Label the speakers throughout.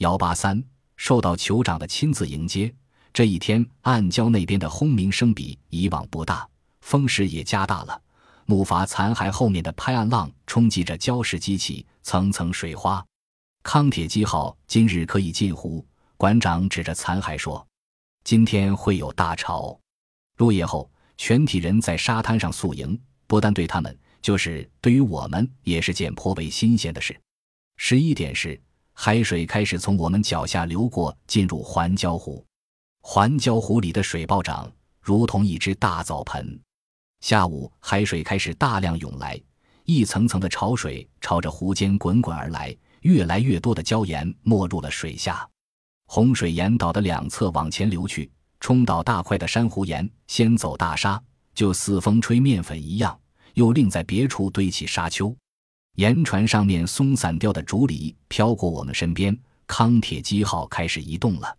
Speaker 1: 幺八三受到酋长的亲自迎接。这一天，暗礁那边的轰鸣声比以往不大，风势也加大了。木筏残骸后面的拍岸浪冲击着礁石激起层层水花。康铁基号今日可以进湖。馆长指着残骸说：“今天会有大潮。”入夜后，全体人在沙滩上宿营，不但对他们，就是对于我们，也是件颇为新鲜的事。十一点时，海水开始从我们脚下流过，进入环礁湖。环礁湖里的水暴涨，如同一只大澡盆。下午，海水开始大量涌来，一层层的潮水朝着湖间滚滚而来，越来越多的礁岩没入了水下。洪水沿岛的两侧往前流去，冲倒大块的珊瑚岩，先走大沙，就似风吹面粉一样；又另在别处堆起沙丘。岩船上面松散掉的竹篱飘过我们身边，康铁基号开始移动了。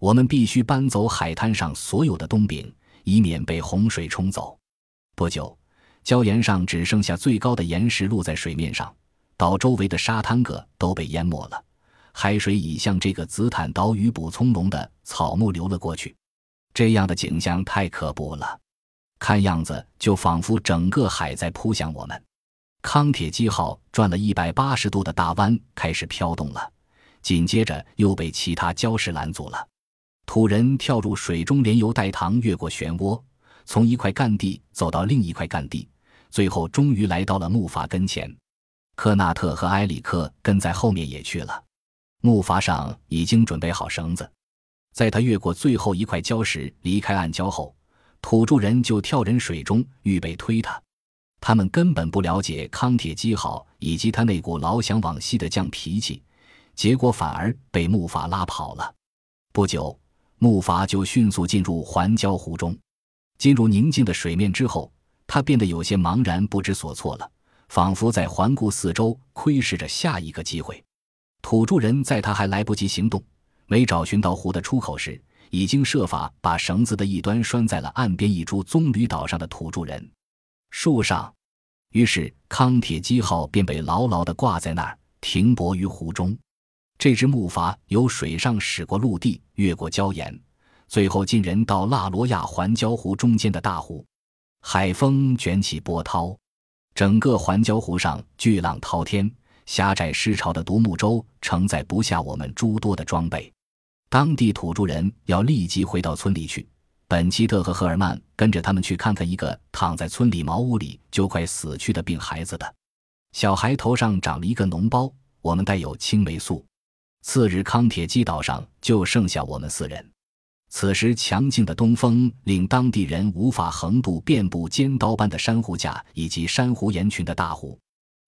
Speaker 1: 我们必须搬走海滩上所有的冬饼，以免被洪水冲走。不久，礁岩上只剩下最高的岩石露在水面上，岛周围的沙滩个都被淹没了。海水已向这个紫檀岛屿捕葱茏的草木流了过去。这样的景象太可怖了，看样子就仿佛整个海在扑向我们。康铁基号转了一百八十度的大弯，开始飘动了，紧接着又被其他礁石拦阻了。土人跳入水中，连游带淌，越过漩涡。从一块干地走到另一块干地，最后终于来到了木筏跟前。科纳特和埃里克跟在后面也去了。木筏上已经准备好绳子，在他越过最后一块礁石离开暗礁后，土著人就跳人水中，预备推他。他们根本不了解康铁基号以及他那股老想往西的犟脾气，结果反而被木筏拉跑了。不久，木筏就迅速进入环礁湖中。进入宁静的水面之后，他变得有些茫然不知所措了，仿佛在环顾四周，窥视着下一个机会。土著人在他还来不及行动、没找寻到湖的出口时，已经设法把绳子的一端拴在了岸边一株棕榈岛上的土著人树上。于是康铁基号便被牢牢地挂在那儿，停泊于湖中。这只木筏由水上驶过陆地，越过礁岩。最后，进人到腊罗亚环礁湖中间的大湖，海风卷起波涛，整个环礁湖上巨浪滔天，狭窄失潮的独木舟承载不下我们诸多的装备。当地土著人要立即回到村里去。本基特和赫尔曼跟着他们去看看一个躺在村里茅屋里就快死去的病孩子的小孩头上长了一个脓包。我们带有青霉素。次日，康铁基岛上就剩下我们四人。此时，强劲的东风令当地人无法横渡遍布尖刀般的珊瑚架以及珊瑚岩群的大湖。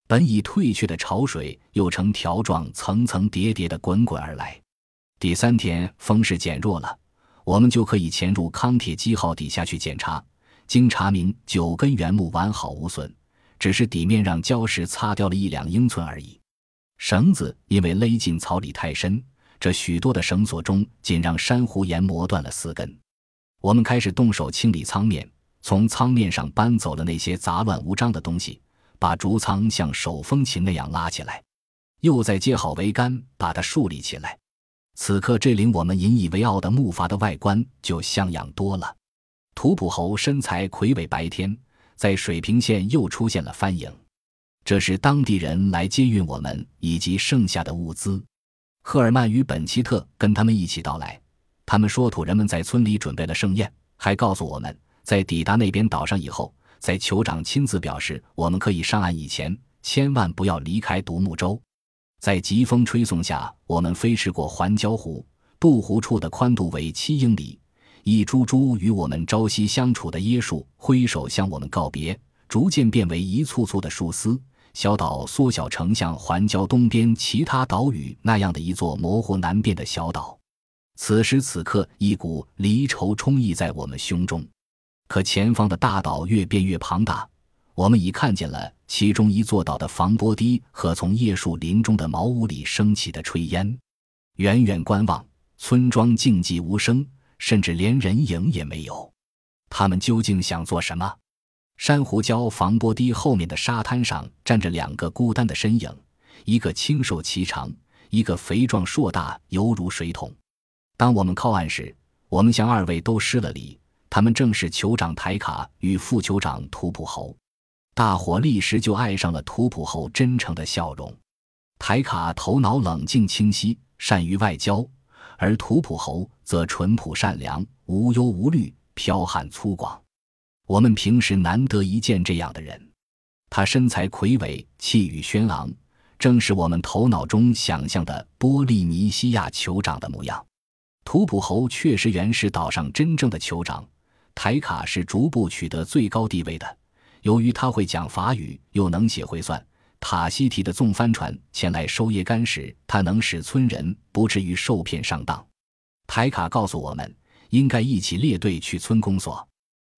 Speaker 1: 本已退却的潮水又呈条状，层层叠叠地滚滚而来。第三天，风势减弱了，我们就可以潜入康铁基号底下去检查。经查明，九根原木完好无损，只是底面让礁石擦掉了一两英寸而已。绳子因为勒进草里太深。这许多的绳索中，仅让珊瑚岩磨断了四根。我们开始动手清理舱面，从舱面上搬走了那些杂乱无章的东西，把竹舱像手风琴那样拉起来，又再接好桅杆，把它竖立起来。此刻，这令我们引以为傲的木筏的外观就像样多了。图普侯身材魁伟，白天在水平线又出现了帆影，这是当地人来接运我们以及剩下的物资。赫尔曼与本奇特跟他们一起到来。他们说，土人们在村里准备了盛宴，还告诉我们在抵达那边岛上以后，在酋长亲自表示我们可以上岸以前，千万不要离开独木舟。在疾风吹送下，我们飞驰过环礁湖，渡湖处的宽度为七英里。一株株与我们朝夕相处的椰树挥手向我们告别，逐渐变为一簇簇的树丝。小岛缩小成像环礁东边其他岛屿那样的一座模糊难辨的小岛。此时此刻，一股离愁冲溢在我们胸中。可前方的大岛越变越庞大，我们已看见了其中一座岛的防波堤和从叶树林中的茅屋里升起的炊烟。远远观望，村庄静寂无声，甚至连人影也没有。他们究竟想做什么？珊瑚礁防波堤后面的沙滩上站着两个孤单的身影，一个清瘦颀长，一个肥壮硕大，犹如水桶。当我们靠岸时，我们向二位都施了礼。他们正是酋长台卡与副酋长图普侯。大伙立时就爱上了图普侯真诚的笑容。台卡头脑冷静清晰，善于外交，而图普侯则淳朴善良，无忧无虑，剽悍粗犷。我们平时难得一见这样的人。他身材魁伟，气宇轩昂，正是我们头脑中想象的波利尼西亚酋长的模样。图普侯确实原是岛上真正的酋长。台卡是逐步取得最高地位的。由于他会讲法语，又能写会算，塔西提的纵帆船前来收叶干时，他能使村人不至于受骗上当。台卡告诉我们，应该一起列队去村公所。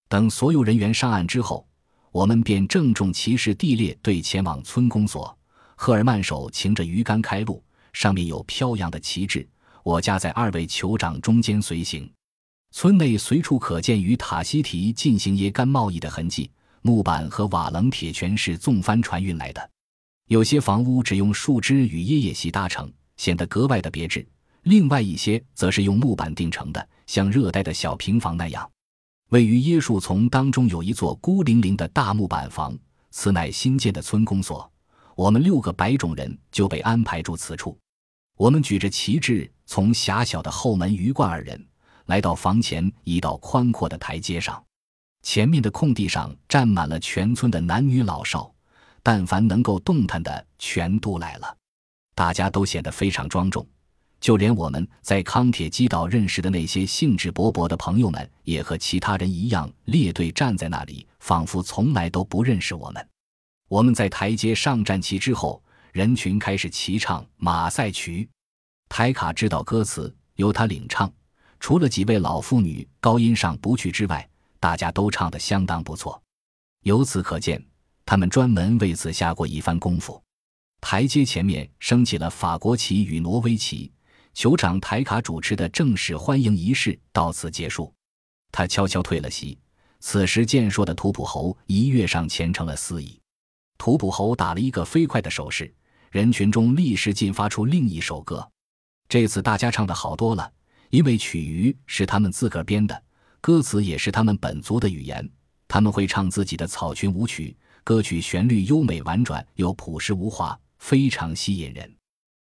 Speaker 1: 等所有人员上岸之后。我们便郑重其事地列队前往村公所。赫尔曼手擎着鱼竿开路，上面有飘扬的旗帜。我夹在二位酋长中间随行。村内随处可见与塔西提进行椰干贸易的痕迹，木板和瓦楞铁全是纵帆船运来的。有些房屋只用树枝与椰叶席搭成，显得格外的别致；另外一些则是用木板钉成的，像热带的小平房那样。位于椰树丛当中有一座孤零零的大木板房，此乃新建的村公所。我们六个白种人就被安排住此处。我们举着旗帜，从狭小的后门鱼贯而人，来到房前一道宽阔的台阶上。前面的空地上站满了全村的男女老少，但凡能够动弹的全都来了。大家都显得非常庄重。就连我们在康铁基岛认识的那些兴致勃勃的朋友们，也和其他人一样列队站在那里，仿佛从来都不认识我们。我们在台阶上站齐之后，人群开始齐唱《马赛曲》。台卡知道歌词，由他领唱。除了几位老妇女高音上不去之外，大家都唱得相当不错。由此可见，他们专门为此下过一番功夫。台阶前面升起了法国旗与挪威旗。酋长台卡主持的正式欢迎仪式到此结束，他悄悄退了席。此时，健硕的图普侯一跃上前，成了司仪。图普侯打了一个飞快的手势，人群中立时进发出另一首歌。这次大家唱的好多了，因为曲语是他们自个儿编的，歌词也是他们本族的语言。他们会唱自己的草裙舞曲，歌曲旋律优美婉转又朴实无华，非常吸引人。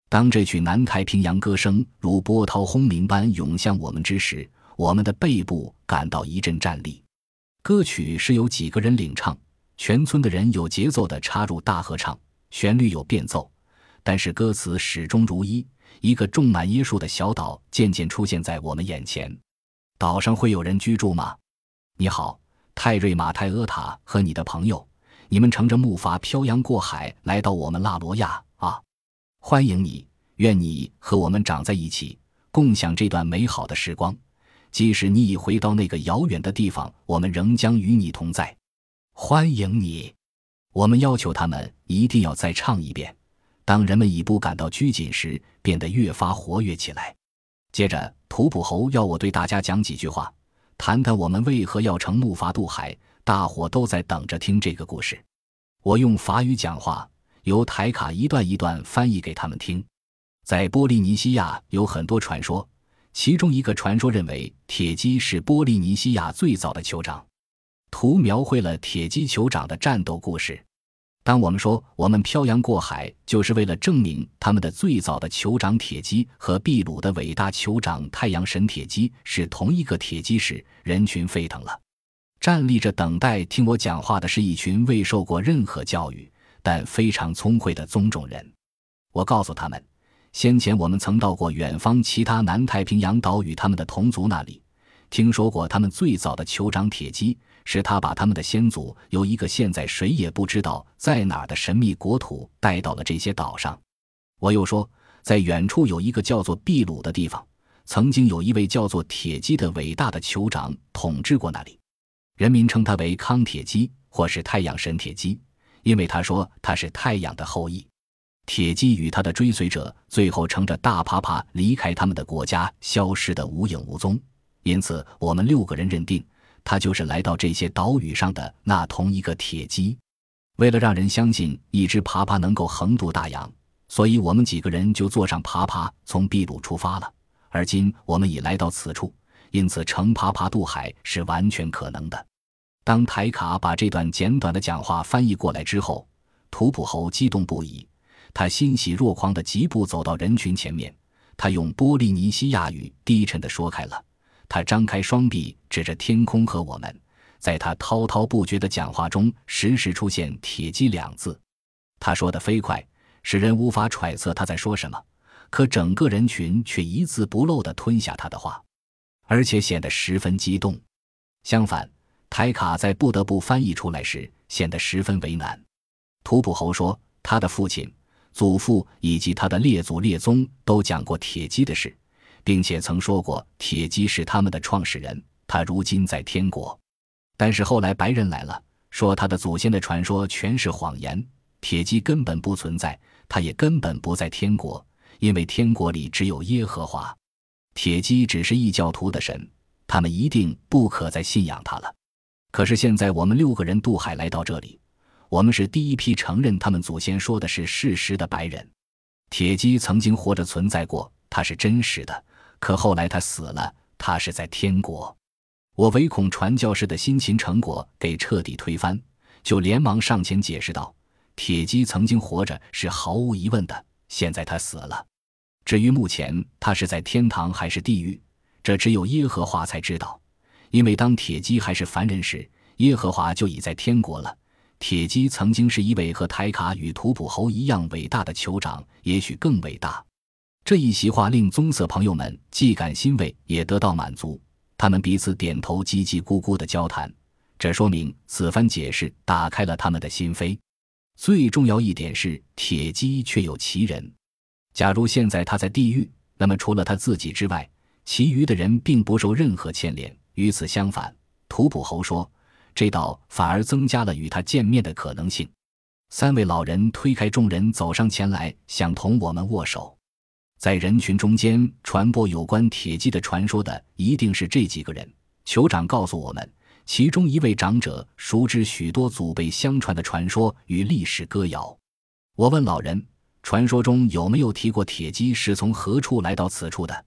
Speaker 1: 当这曲南太平洋歌声如波涛轰鸣般涌向我们之时，我们的背部感到一阵战栗。歌曲是由几个人领唱，全村的人有节奏地插入大合唱，旋律有变奏，但是歌词始终如一。一个种满椰树的小岛渐渐出现在我们眼前。岛上会有人居住吗？你好，泰瑞马泰阿塔和你的朋友，你们乘着木筏漂洋过海来到我们拉罗亚啊。欢迎你，愿你和我们长在一起，共享这段美好的时光。即使你已回到那个遥远的地方，我们仍将与你同在。欢迎你！我们要求他们一定要再唱一遍。当人们已不感到拘谨时，变得越发活跃起来。接着，图普侯要我对大家讲几句话，谈谈我们为何要乘木筏渡海。大伙都在等着听这个故事。我用法语讲话。由台卡一段一段翻译给他们听。在波利尼西亚有很多传说，其中一个传说认为铁鸡是波利尼西亚最早的酋长。图描绘了铁鸡酋长的战斗故事。当我们说我们漂洋过海就是为了证明他们的最早的酋长铁鸡和秘鲁的伟大酋长太阳神铁鸡是同一个铁鸡时，人群沸腾了。站立着等待听我讲话的是一群未受过任何教育。但非常聪慧的棕种人，我告诉他们，先前我们曾到过远方其他南太平洋岛屿，他们的同族那里，听说过他们最早的酋长铁鸡是他把他们的先祖由一个现在谁也不知道在哪儿的神秘国土带到了这些岛上。我又说，在远处有一个叫做秘鲁的地方，曾经有一位叫做铁基的伟大的酋长统治过那里，人民称他为康铁基或是太阳神铁基。因为他说他是太阳的后裔，铁骑与他的追随者最后乘着大爬爬离开他们的国家，消失得无影无踪。因此，我们六个人认定他就是来到这些岛屿上的那同一个铁骑。为了让人相信一只爬爬能够横渡大洋，所以我们几个人就坐上爬爬，从秘鲁出发了。而今我们已来到此处，因此乘爬爬渡海是完全可能的。当台卡把这段简短的讲话翻译过来之后，图普侯激动不已，他欣喜若狂地疾步走到人群前面。他用波利尼西亚语低沉地说开了。他张开双臂，指着天空和我们。在他滔滔不绝的讲话中，时时出现“铁鸡”两字。他说的飞快，使人无法揣测他在说什么，可整个人群却一字不漏地吞下他的话，而且显得十分激动。相反，台卡在不得不翻译出来时，显得十分为难。图普侯说，他的父亲、祖父以及他的列祖列宗都讲过铁鸡的事，并且曾说过铁击是他们的创始人。他如今在天国。但是后来白人来了，说他的祖先的传说全是谎言，铁鸡根本不存在，他也根本不在天国，因为天国里只有耶和华，铁鸡只是异教徒的神，他们一定不可再信仰他了。可是现在我们六个人渡海来到这里，我们是第一批承认他们祖先说的是事实的白人。铁鸡曾经活着存在过，他是真实的，可后来他死了，他是在天国。我唯恐传教士的辛勤成果给彻底推翻，就连忙上前解释道：“铁鸡曾经活着是毫无疑问的，现在他死了。至于目前他是在天堂还是地狱，这只有耶和华才知道。因为当铁鸡还是凡人时，耶和华就已在天国了。铁鸡曾经是一位和台卡与图普侯一样伟大的酋长，也许更伟大。”这一席话令棕色朋友们既感欣慰，也得到满足。他们彼此点头，叽叽咕咕的交谈，这说明此番解释打开了他们的心扉。最重要一点是，铁鸡确有其人。假如现在他在地狱，那么除了他自己之外，其余的人并不受任何牵连。与此相反，图普侯说，这倒反而增加了与他见面的可能性。三位老人推开众人，走上前来，想同我们握手。在人群中间传播有关铁骑的传说的，一定是这几个人。酋长告诉我们，其中一位长者熟知许多祖辈相传的传说与历史歌谣。我问老人，传说中有没有提过铁骑是从何处来到此处的？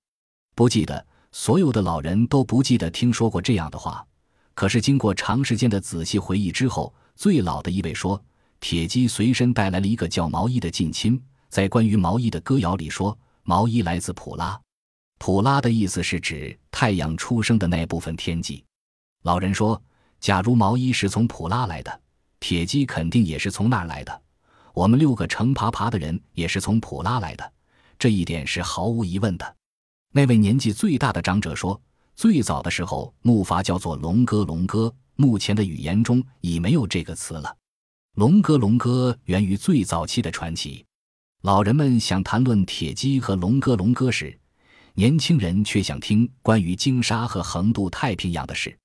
Speaker 1: 不记得。所有的老人都不记得听说过这样的话。可是经过长时间的仔细回忆之后，最老的一位说，铁骑随身带来了一个叫毛衣的近亲。在关于毛衣的歌谣里说。毛衣来自普拉，普拉的意思是指太阳出生的那部分天际。老人说：“假如毛衣是从普拉来的，铁鸡肯定也是从那儿来的。我们六个成爬爬的人也是从普拉来的，这一点是毫无疑问的。”那位年纪最大的长者说：“最早的时候，木筏叫做龙哥，龙哥。目前的语言中已没有这个词了。龙哥，龙哥源于最早期的传奇。”老人们想谈论铁鸡和龙哥龙哥时，年轻人却想听关于鲸鲨和横渡太平洋的事。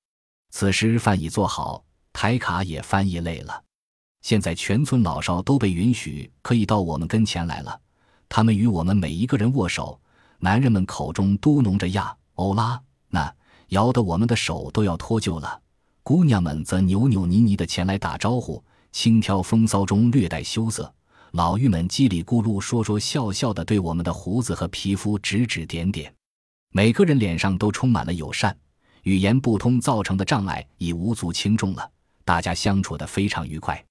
Speaker 1: 此时饭已做好，台卡也翻译累了。现在全村老少都被允许可以到我们跟前来了。他们与我们每一个人握手，男人们口中嘟哝着呀、欧拉，那摇得我们的手都要脱臼了。姑娘们则扭扭捏捏的前来打招呼，轻佻风骚中略带羞涩。老妪们叽里咕噜说说笑笑的，对我们的胡子和皮肤指指点点，每个人脸上都充满了友善。语言不通造成的障碍已无足轻重了，大家相处的非常愉快。